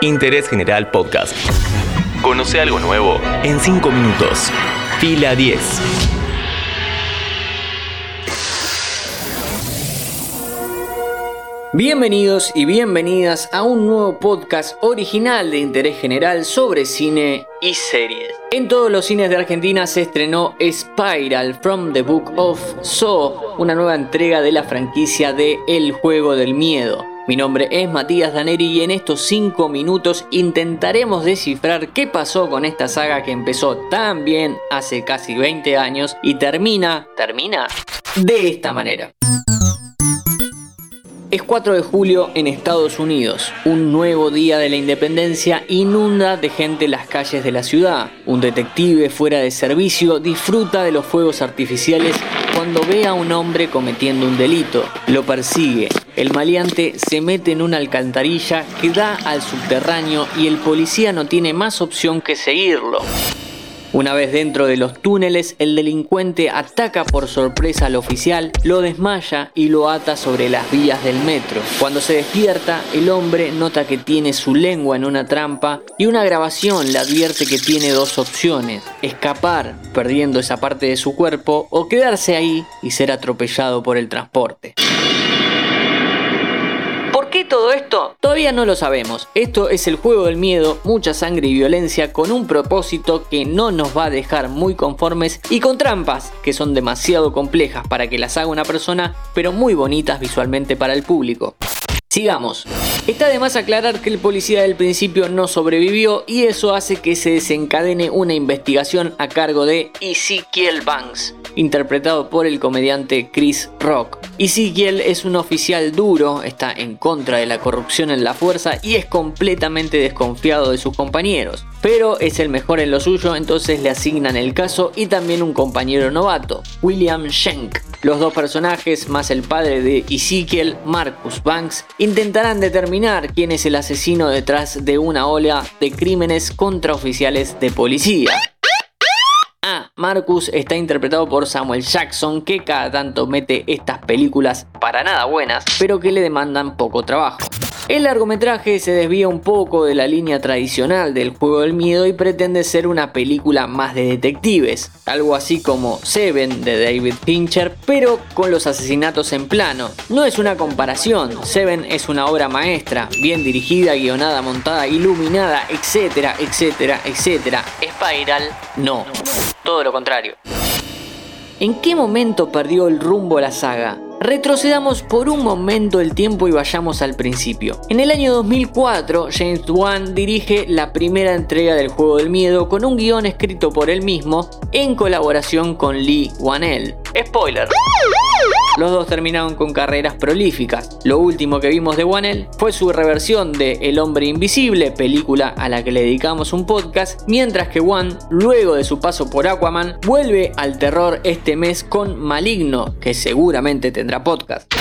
Interés General Podcast. Conoce algo nuevo en 5 minutos. Fila 10. Bienvenidos y bienvenidas a un nuevo podcast original de interés general sobre cine y series. En todos los cines de Argentina se estrenó Spiral from the Book of Saw, una nueva entrega de la franquicia de El Juego del Miedo. Mi nombre es Matías Daneri y en estos 5 minutos intentaremos descifrar qué pasó con esta saga que empezó tan bien hace casi 20 años y termina, termina de esta manera. Es 4 de julio en Estados Unidos. Un nuevo día de la independencia inunda de gente las calles de la ciudad. Un detective fuera de servicio disfruta de los fuegos artificiales cuando ve a un hombre cometiendo un delito. Lo persigue. El maleante se mete en una alcantarilla que da al subterráneo y el policía no tiene más opción que seguirlo. Una vez dentro de los túneles, el delincuente ataca por sorpresa al oficial, lo desmaya y lo ata sobre las vías del metro. Cuando se despierta, el hombre nota que tiene su lengua en una trampa y una grabación le advierte que tiene dos opciones, escapar perdiendo esa parte de su cuerpo o quedarse ahí y ser atropellado por el transporte. ¿Por qué todo esto? Todavía no lo sabemos. Esto es el juego del miedo, mucha sangre y violencia con un propósito que no nos va a dejar muy conformes y con trampas que son demasiado complejas para que las haga una persona, pero muy bonitas visualmente para el público. Sigamos. Está de más aclarar que el policía del principio no sobrevivió y eso hace que se desencadene una investigación a cargo de Ezekiel Banks, interpretado por el comediante Chris Rock. Ezekiel es un oficial duro, está en contra de la corrupción en la fuerza y es completamente desconfiado de sus compañeros. Pero es el mejor en lo suyo, entonces le asignan el caso y también un compañero novato, William Schenk. Los dos personajes, más el padre de Ezekiel, Marcus Banks, intentarán determinar quién es el asesino detrás de una ola de crímenes contra oficiales de policía. Marcus está interpretado por Samuel Jackson, que cada tanto mete estas películas para nada buenas, pero que le demandan poco trabajo. El largometraje se desvía un poco de la línea tradicional del juego del miedo y pretende ser una película más de detectives, algo así como Seven de David Fincher, pero con los asesinatos en plano. No es una comparación, Seven es una obra maestra, bien dirigida, guionada, montada, iluminada, etcétera, etcétera, etcétera. Spiral, no, todo lo contrario. ¿En qué momento perdió el rumbo la saga? Retrocedamos por un momento el tiempo y vayamos al principio. En el año 2004, James Wan dirige la primera entrega del juego del miedo con un guion escrito por él mismo en colaboración con Lee Wanell. Spoiler. Los dos terminaron con carreras prolíficas. Lo último que vimos de Wanell fue su reversión de El hombre invisible, película a la que le dedicamos un podcast, mientras que Wan, luego de su paso por Aquaman, vuelve al terror este mes con Maligno, que seguramente tendrá podcast.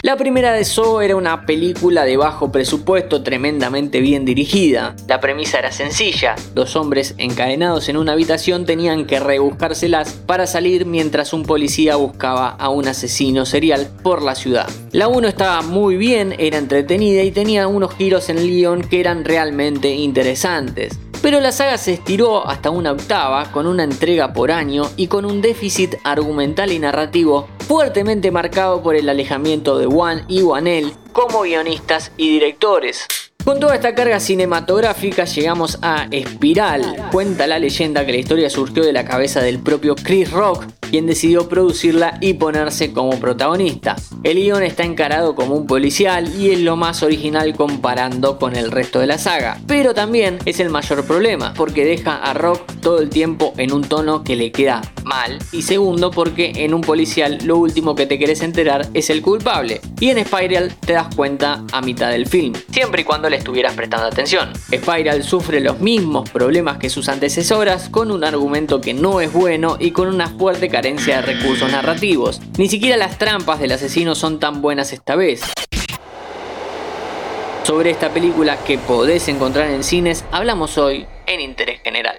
La primera de Saw era una película de bajo presupuesto tremendamente bien dirigida. La premisa era sencilla, dos hombres encadenados en una habitación tenían que rebuscárselas para salir mientras un policía buscaba a un asesino serial por la ciudad. La 1 estaba muy bien, era entretenida y tenía unos giros en el guion que eran realmente interesantes. Pero la saga se estiró hasta una octava, con una entrega por año y con un déficit argumental y narrativo fuertemente marcado por el alejamiento de Wan y Wanel como guionistas y directores. Con toda esta carga cinematográfica llegamos a Espiral. Cuenta la leyenda que la historia surgió de la cabeza del propio Chris Rock, quien decidió producirla y ponerse como protagonista. El guion está encarado como un policial y es lo más original comparando con el resto de la saga. Pero también es el mayor problema, porque deja a Rock todo el tiempo en un tono que le queda Y segundo, porque en un policial lo último que te querés enterar es el culpable. Y en Spiral te das cuenta a mitad del film, siempre y cuando le estuvieras prestando atención. Spiral sufre los mismos problemas que sus antecesoras, con un argumento que no es bueno y con una fuerte carencia de recursos narrativos. Ni siquiera las trampas del asesino son tan buenas esta vez. Sobre esta película que podés encontrar en cines, hablamos hoy en Interés General.